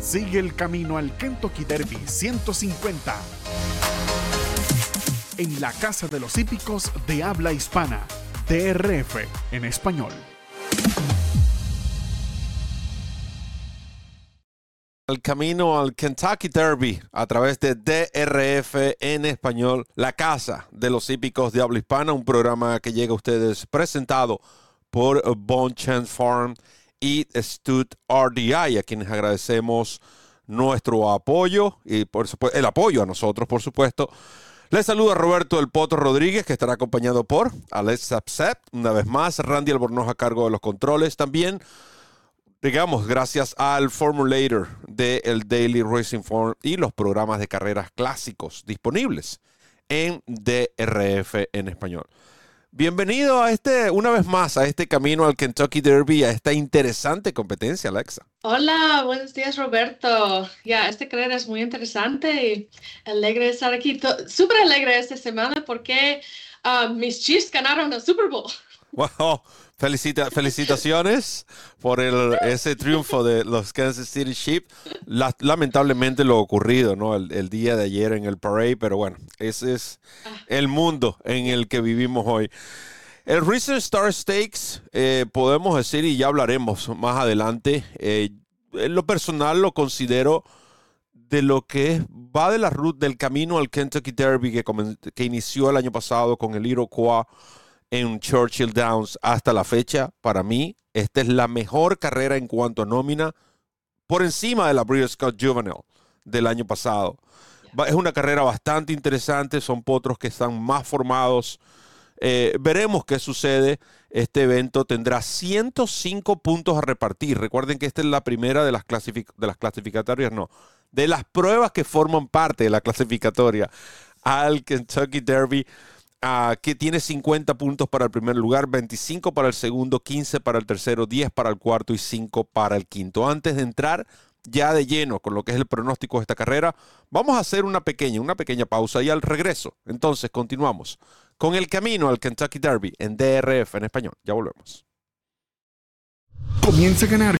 Sigue el camino al Kentucky Derby 150 en la Casa de los Hípicos de Habla Hispana, DRF en español. El camino al Kentucky Derby a través de DRF en español, la Casa de los Hípicos de Habla Hispana, un programa que llega a ustedes presentado por Bone Chance Farm y Stud RDI, a quienes agradecemos nuestro apoyo y por supuesto el apoyo a nosotros, por supuesto. Les saluda Roberto El Poto Rodríguez, que estará acompañado por Alex Sapsep, una vez más, Randy Albornoz a cargo de los controles también. Digamos, gracias al Formulator del el Daily Racing Form y los programas de carreras clásicos disponibles en DRF en español. Bienvenido a este, una vez más, a este camino al Kentucky Derby, a esta interesante competencia, Alexa. Hola, buenos días, Roberto. Ya, esta carrera es muy interesante y alegre de estar aquí. Súper alegre esta semana porque ah, mis Chiefs ganaron el Super Bowl. Wow, Felicita, felicitaciones por ese triunfo de los Kansas City Chiefs. lamentablemente lo ocurrido, ¿no? El, día de ayer en el parade, pero bueno, ese es el mundo en el que vivimos hoy. El Recent Star Stakes, eh, podemos decir, y ya hablaremos más adelante, eh, en lo personal lo considero de lo que va de la ruta del camino al Kentucky Derby que, que inició el año pasado con el Iroquois en Churchill Downs hasta la fecha, para mí, esta es la mejor carrera en cuanto a nómina por encima de la Breeders' Cup Juvenile del año pasado. Es una carrera bastante interesante, son potros que están más formados. Eh, veremos qué sucede. Este evento tendrá 105 puntos a repartir. Recuerden que esta es la primera de las, de las clasificatorias, no, de las pruebas que forman parte de la clasificatoria al Kentucky Derby que tiene 50 puntos para el primer lugar, 25 para el segundo, 15 para el tercero, 10 para el cuarto y 5 para el quinto. Antes de entrar ya de lleno con lo que es el pronóstico de esta carrera, vamos a hacer una pequeña, una pequeña pausa y al regreso, entonces continuamos con el camino al Kentucky Derby en DRF en español. Ya volvemos. Comienza a ganar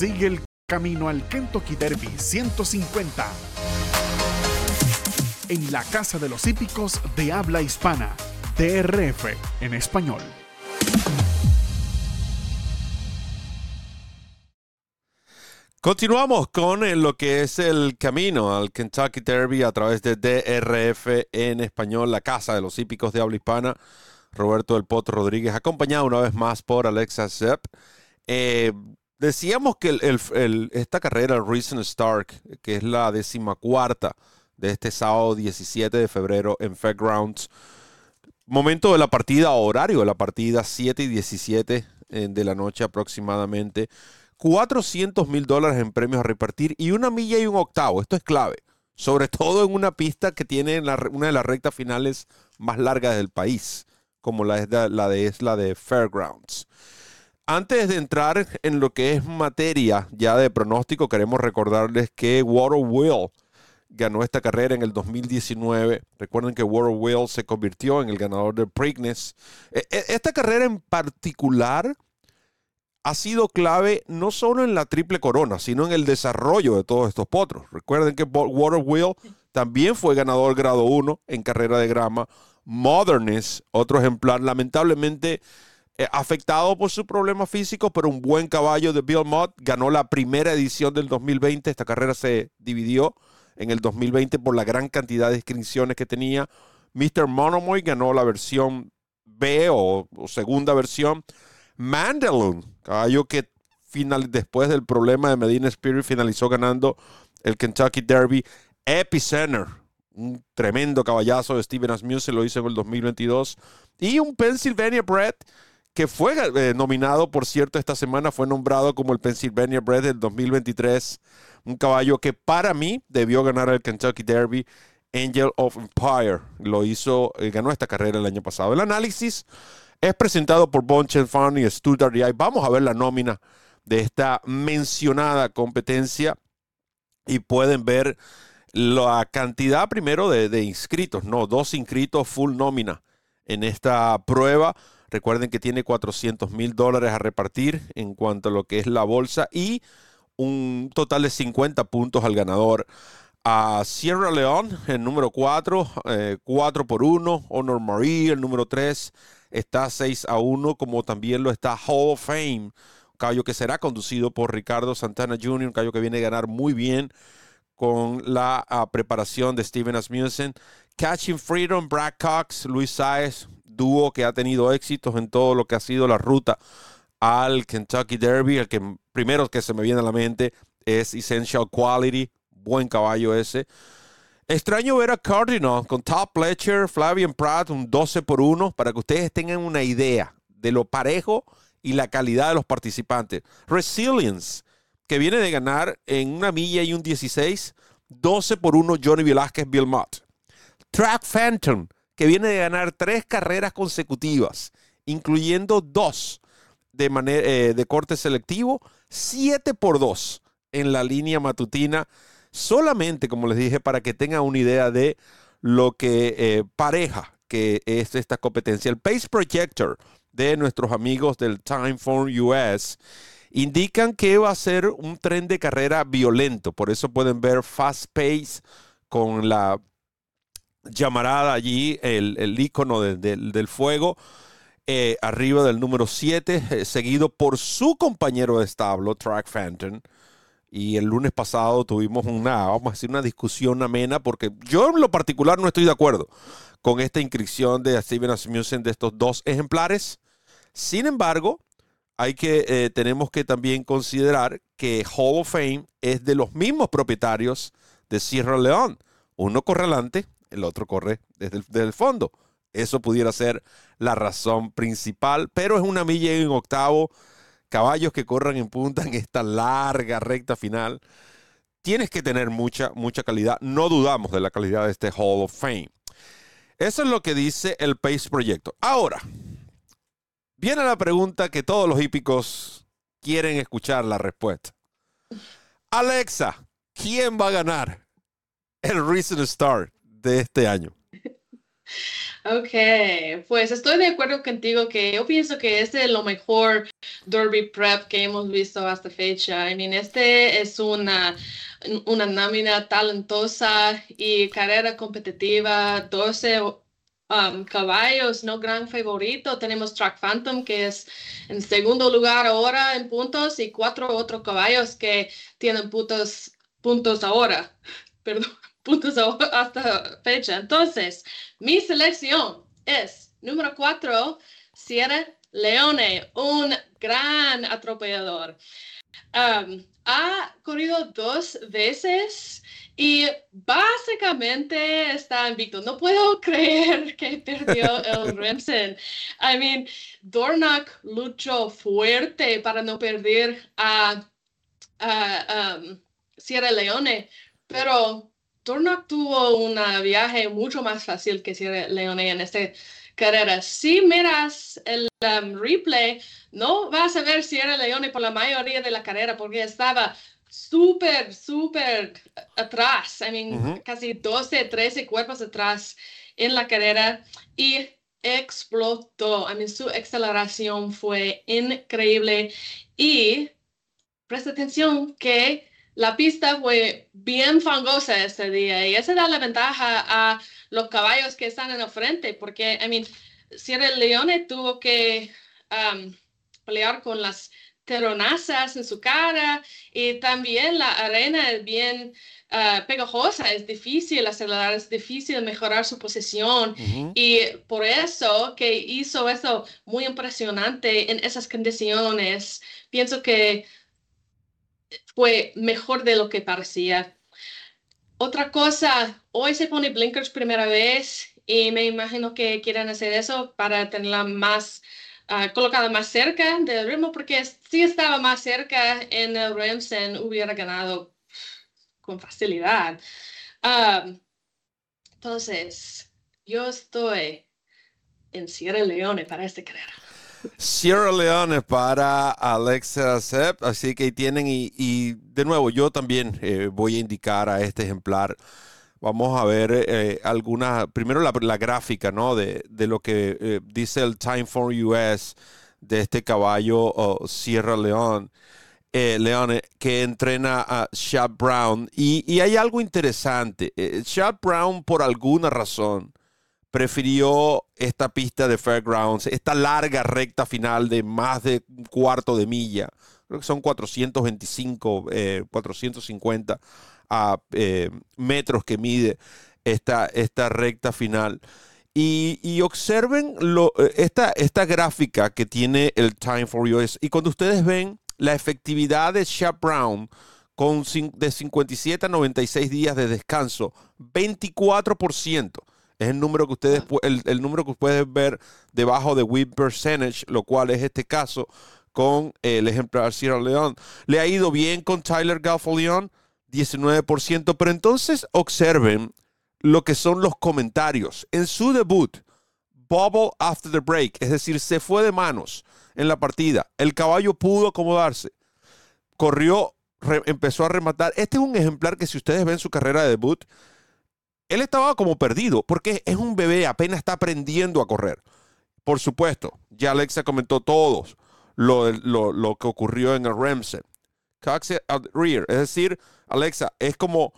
Sigue el camino al Kentucky Derby 150 en la Casa de los Hípicos de Habla Hispana, DRF en español. Continuamos con eh, lo que es el camino al Kentucky Derby a través de DRF en español, la casa de los hípicos de habla hispana. Roberto del Potro Rodríguez, acompañado una vez más por Alexa Zepp. Eh, decíamos que esta carrera, el Reason Stark, que es la decimacuarta de este sábado 17 de febrero en Fairgrounds, momento de la partida, horario de la partida, 7 y 17 eh, de la noche aproximadamente. 400 mil dólares en premios a repartir y una milla y un octavo. Esto es clave. Sobre todo en una pista que tiene una de las rectas finales más largas del país, como la, la de, es la de Fairgrounds. Antes de entrar en lo que es materia ya de pronóstico, queremos recordarles que Water Will ganó esta carrera en el 2019. Recuerden que Water Will se convirtió en el ganador del Preakness. E, e, esta carrera en particular ha sido clave no solo en la triple corona, sino en el desarrollo de todos estos potros. Recuerden que Water Wheel también fue ganador grado 1 en carrera de grama. Moderness, otro ejemplar, lamentablemente eh, afectado por su problema físico, pero un buen caballo de Bill Mott, ganó la primera edición del 2020. Esta carrera se dividió en el 2020 por la gran cantidad de inscripciones que tenía. Mr. Monomoy ganó la versión B o segunda versión. Mandalun, caballo que final, después del problema de Medina Spirit finalizó ganando el Kentucky Derby. Epicenter, un tremendo caballazo de Steven Asmussen, lo hizo en el 2022. Y un Pennsylvania Bred que fue eh, nominado, por cierto, esta semana fue nombrado como el Pennsylvania Bred del 2023. Un caballo que para mí debió ganar el Kentucky Derby. Angel of Empire lo hizo, eh, ganó esta carrera el año pasado. El análisis es presentado por Bonchen Farm y Stuttgart y Vamos a ver la nómina de esta mencionada competencia y pueden ver la cantidad primero de, inscritos, no, dos inscritos full nómina en esta prueba. Recuerden que tiene 400 mil dólares a repartir en cuanto a lo que es la bolsa y un total de 50 puntos al ganador. A Sierra León, el número 4, 4 eh, por 1. Honor Marie, el número 3 está 6 a 1, como también lo está Hall of Fame, caballo que será conducido por Ricardo Santana Jr., un caballo que viene a ganar muy bien con la ah, preparación de Steven Asmussen. Catching Freedom, Brad Cox, Luis Saez, dúo que ha tenido éxitos en todo lo que ha sido la ruta al Kentucky Derby. El que primero que se me viene a la mente es Essential Quality, buen caballo ese. Extraño ver a Cardinal con Top Fletcher, Flavian Pratt, un 12 por 1, para que ustedes tengan una idea de lo parejo y la calidad de los participantes. Resilience, que viene de ganar en una milla y un 16, 12 por 1 Johnny Velázquez Bill Mott. Track Phantom, que viene de ganar tres carreras consecutivas, incluyendo dos de, eh, de corte selectivo, 7 por 2 en la línea matutina solamente, como les dije, para que tengan una idea de lo que eh, pareja que es esta competencia. El Pace Projector de nuestros amigos del Time for US indican que va a ser un tren de carrera violento. Por eso pueden ver Fast Pace con la llamarada allí, el, el icono del fuego. Eh, arriba del número 7, eh, seguido por su compañero de establo, Track Phantom, y el lunes pasado tuvimos una, vamos a decir, una discusión amena, porque yo en lo particular no estoy de acuerdo con esta inscripción de Steven Asmussen de estos dos ejemplares. Sin embargo, hay que, eh, tenemos que también considerar que Hall of Fame es de los mismos propietarios de Sierra León. Uno corre adelante, el otro corre desde el fondo. Eso pudiera ser la razón principal, pero es una milla en octavo caballos que corran en punta en esta larga recta final, tienes que tener mucha, mucha calidad. No dudamos de la calidad de este Hall of Fame. Eso es lo que dice el Pace Proyecto. Ahora, viene la pregunta que todos los hípicos quieren escuchar la respuesta. Alexa, ¿quién va a ganar el Recent Star de este año? Ok, pues estoy de acuerdo contigo que yo pienso que este es lo mejor Derby Prep que hemos visto hasta fecha. I mean, este es una, una nómina talentosa y carrera competitiva, 12 um, caballos, no gran favorito. Tenemos Track Phantom, que es en segundo lugar ahora en puntos, y cuatro otros caballos que tienen puntos, puntos ahora. Perdón, puntos hasta fecha. Entonces, mi selección es número cuatro, Sierra Leone, un gran atropellador. Um, ha corrido dos veces y básicamente está invicto. No puedo creer que perdió el Remsen. I mean, Dornock luchó fuerte para no perder a, um, Sierra Leone, pero Dornock tuvo un viaje mucho más fácil que Sierra Leone en esta carrera. Si miras el um, replay, no vas a ver Sierra Leone por la mayoría de la carrera porque estaba súper, súper atrás, I mean, casi 12, 13 cuerpos atrás en la carrera y explotó. I mean, su aceleración fue increíble y presta atención que la pista fue bien fangosa ese día y esa da la ventaja a los caballos que están en el frente porque, I mean, Sierra Leone tuvo que um, pelear con las teronazas en su cara y también la arena es bien uh, pegajosa, es difícil acelerar, es difícil mejorar su posición y por eso que hizo eso muy impresionante en esas condiciones, pienso que fue mejor de lo que parecía. Otra cosa, hoy se pone blinkers primera vez y me imagino que quieren hacer eso para tenerla más uh, colocada más cerca del ritmo, porque si estaba más cerca en el Remsen hubiera ganado con facilidad. Um, entonces, yo estoy en Sierra Leone para esta carrera. Sierra Leone para Alexa Sepp, así que tienen, y, de nuevo, yo también eh, voy a indicar a este ejemplar Vamos a ver eh, alguna, primero la, gráfica, ¿no? De, lo que eh, dice el Time for US de este caballo Sierra Leone, eh, Leone, que entrena a Chad Brown. Y, hay algo interesante. Chad Brown, por alguna razón, prefirió esta pista de Fairgrounds, esta larga recta final de más de un cuarto de milla. Creo que son 425, 450 a eh, metros que mide esta, esta recta final. Y, observen lo, eh, esta, esta gráfica que tiene el Time for US. Y cuando ustedes ven la efectividad de Shap Brown con de 57 a 96 días de descanso, 24%. Es el número que ustedes el, número que pueden ver debajo de win percentage, lo cual es este caso con el ejemplar Sierra Leone. Le ha ido bien con Tyler Gaffalion 19%. Pero entonces observen lo que son los comentarios. En su debut, bubble after the break, es decir, se fue de manos en la partida. El caballo pudo acomodarse. Corrió, empezó a rematar. Este es un ejemplar que si ustedes ven su carrera de debut, él estaba como perdido porque es un bebé, apenas está aprendiendo a correr. Por supuesto, ya Alexa comentó todos lo, lo, que ocurrió en el Remsen. Cox at rear, es decir, Alexa, es como,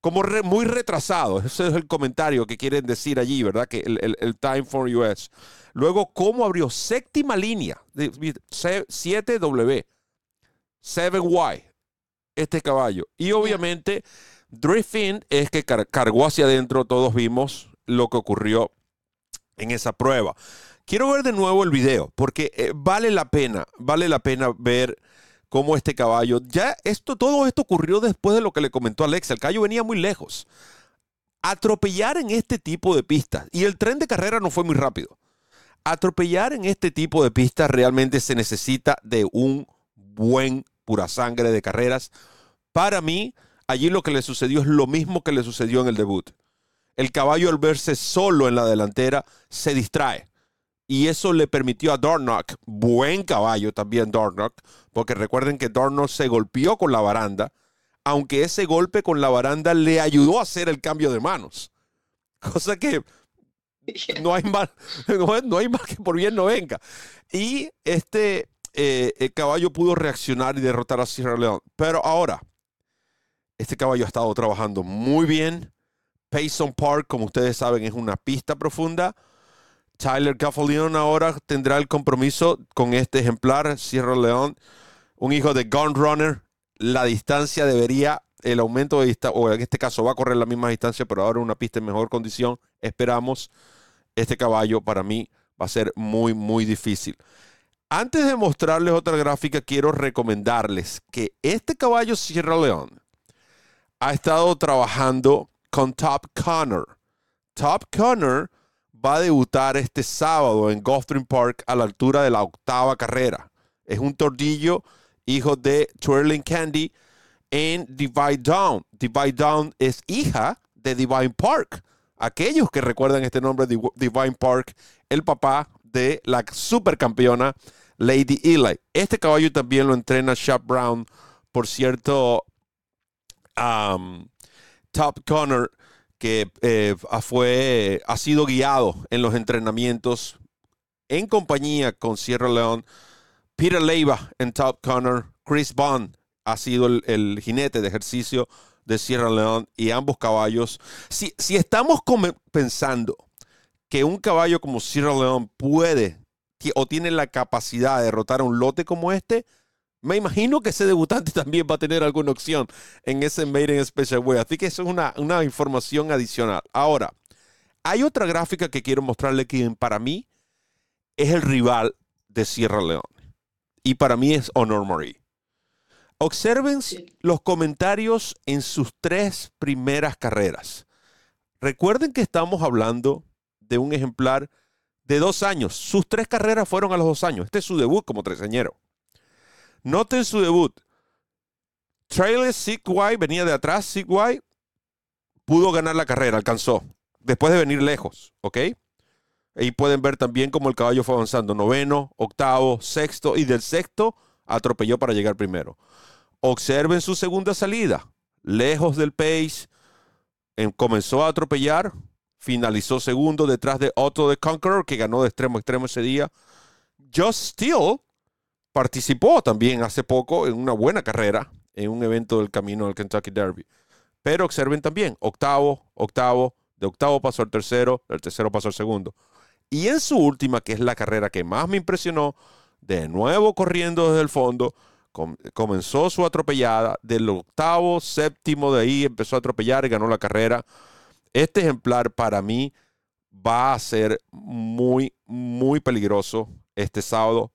como muy retrasado. Ese es el comentario que quieren decir allí, ¿verdad? Que el, Time for US. Luego, ¿cómo abrió? Séptima línea, 7W, 7Y, este caballo. Y obviamente, drifting es que cargó hacia adentro. Todos vimos lo que ocurrió en esa prueba. Quiero ver de nuevo el video, porque eh, vale la pena, vale la pena ver como este caballo. Ya esto, todo esto ocurrió después de lo que le comentó Alexa. El caballo venía muy lejos. Atropellar en este tipo de pistas, y el tren de carrera no fue muy rápido. Atropellar en este tipo de pistas realmente se necesita de un buen pura sangre de carreras. Para mí, allí lo que le sucedió es lo mismo que le sucedió en el debut. El caballo al verse solo en la delantera se distrae y eso le permitió a Dornock, buen caballo también Dornock, porque recuerden que Dornock se golpeó con la baranda, aunque ese golpe con la baranda le ayudó a hacer el cambio de manos. Cosa que no hay más, no, hay que por bien no venga. Y este eh, caballo pudo reaccionar y derrotar a Sierra Leone. Pero ahora, este caballo ha estado trabajando muy bien. Payson Park, como ustedes saben, es una pista profunda Tyler Gaffalion ahora tendrá el compromiso con este ejemplar, Sierra León, un hijo de Gun Runner. La distancia debería, el aumento de distancia, o en este caso va a correr la misma distancia, pero ahora una pista en mejor condición. Esperamos. Este caballo para mí va a ser muy, muy difícil. Antes de mostrarles otra gráfica, quiero recomendarles que este caballo Sierra León ha estado trabajando con Top Connor. Top Connor va a debutar este sábado en Gulfstream Park a la altura de la octava carrera. Es un tordillo, hijo de Twirling Candy en Divide Down. Divide Down es hija de Divine Park. Aquellos que recuerdan este nombre, Divine Park, el papá de la supercampeona Lady Eli. Este caballo también lo entrena Shop Brown. Por cierto, um, Top Connor que eh, fue, ha sido guiado en los entrenamientos en compañía con Sierra León. Peter Leiva en Top Connor, Chris Bond ha sido el, jinete de ejercicio de Sierra León y ambos caballos. Si, si estamos pensando que un caballo como Sierra León puede o tiene la capacidad de derrotar a un lote como este, me imagino que ese debutante también va a tener alguna opción en ese Made in Special Way. Así que eso es una, una información adicional. Ahora, hay otra gráfica que quiero mostrarle que para mí es el rival de Sierra Leone. Y para mí es Honor Marie. Observen los comentarios en sus tres primeras carreras. Recuerden que estamos hablando de un ejemplar de dos años. Sus tres carreras fueron a los dos años. Este es su debut como treseñero. Noten su debut. Trailer Sigway venía de atrás. Sigway pudo ganar la carrera, alcanzó. Después de venir lejos, ¿ok? Ahí pueden ver también cómo el caballo fue avanzando. Noveno, octavo, sexto y del sexto atropelló para llegar primero. Observen su segunda salida. Lejos del pace. Em, comenzó a atropellar. Finalizó segundo detrás de Otto de Conqueror, que ganó de extremo a extremo ese día. Just Still participó también hace poco en una buena carrera en un evento del camino del Kentucky Derby. Pero observen también, octavo, octavo, de octavo pasó al tercero, del tercero pasó al segundo. Y en su última, que es la carrera que más me impresionó, de nuevo corriendo desde el fondo, comenzó su atropellada, del octavo, séptimo de ahí empezó a atropellar y ganó la carrera. Este ejemplar para mí va a ser muy, muy peligroso este sábado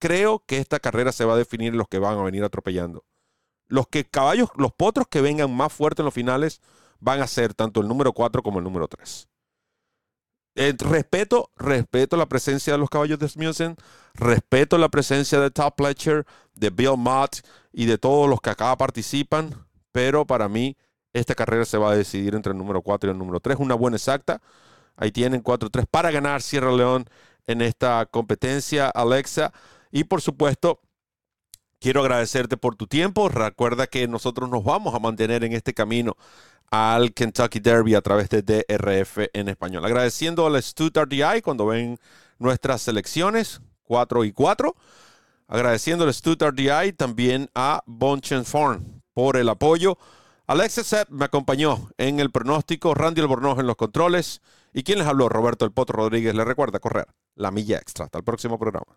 creo que esta carrera se va a definir en los que van a venir atropellando. Los que caballos, los potros que vengan más fuertes en los finales van a ser tanto el número 4 como el número 3. Eh, respeto, respeto la presencia de los caballos de Smussen, respeto la presencia de Top Pletcher, de Bill Mott y de todos los que acá participan, pero para mí esta carrera se va a decidir entre el número 4 y el número 3. Una buena exacta. Ahí tienen 4-3 para ganar Sierra León en esta competencia. Alexa, y por supuesto, quiero agradecerte por tu tiempo. Recuerda que nosotros nos vamos a mantener en este camino al Kentucky Derby a través de DRF en español. Agradeciendo al Stuttgart cuando ven nuestras selecciones 4 y 4. Agradeciendo al Stuttgart también a Bonchen Farm por el apoyo. Alexa Sepp me acompañó en el pronóstico, Randy Albornoz en los controles y quien les habló, Roberto El Potro Rodríguez, le recuerda correr la milla extra. Hasta el próximo programa.